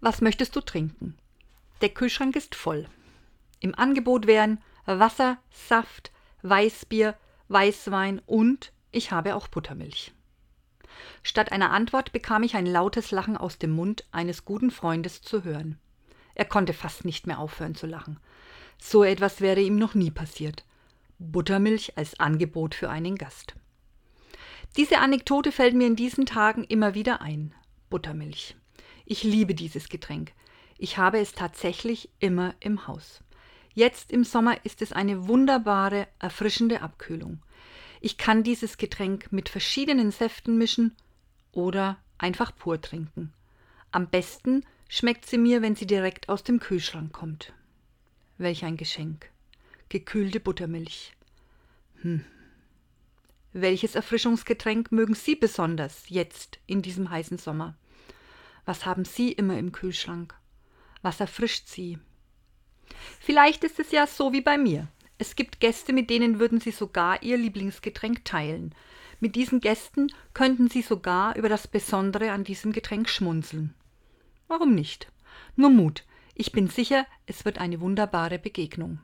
Was möchtest du trinken? Der Kühlschrank ist voll. Im Angebot wären Wasser, Saft, Weißbier, Weißwein und ich habe auch Buttermilch. Statt einer Antwort bekam ich ein lautes Lachen aus dem Mund eines guten Freundes zu hören. Er konnte fast nicht mehr aufhören zu lachen. So etwas wäre ihm noch nie passiert. Buttermilch als Angebot für einen Gast. Diese Anekdote fällt mir in diesen Tagen immer wieder ein. Buttermilch. Ich liebe dieses Getränk. Ich habe es tatsächlich immer im Haus. Jetzt im Sommer ist es eine wunderbare, erfrischende Abkühlung. Ich kann dieses Getränk mit verschiedenen Säften mischen oder einfach pur trinken. Am besten schmeckt sie mir, wenn sie direkt aus dem Kühlschrank kommt. Welch ein Geschenk. Gekühlte Buttermilch. Hm. Welches Erfrischungsgetränk mögen Sie besonders jetzt in diesem heißen Sommer? Was haben Sie immer im Kühlschrank? Was erfrischt Sie? Vielleicht ist es ja so wie bei mir. Es gibt Gäste, mit denen würden Sie sogar Ihr Lieblingsgetränk teilen. Mit diesen Gästen könnten Sie sogar über das Besondere an diesem Getränk schmunzeln. Warum nicht? Nur Mut. Ich bin sicher, es wird eine wunderbare Begegnung.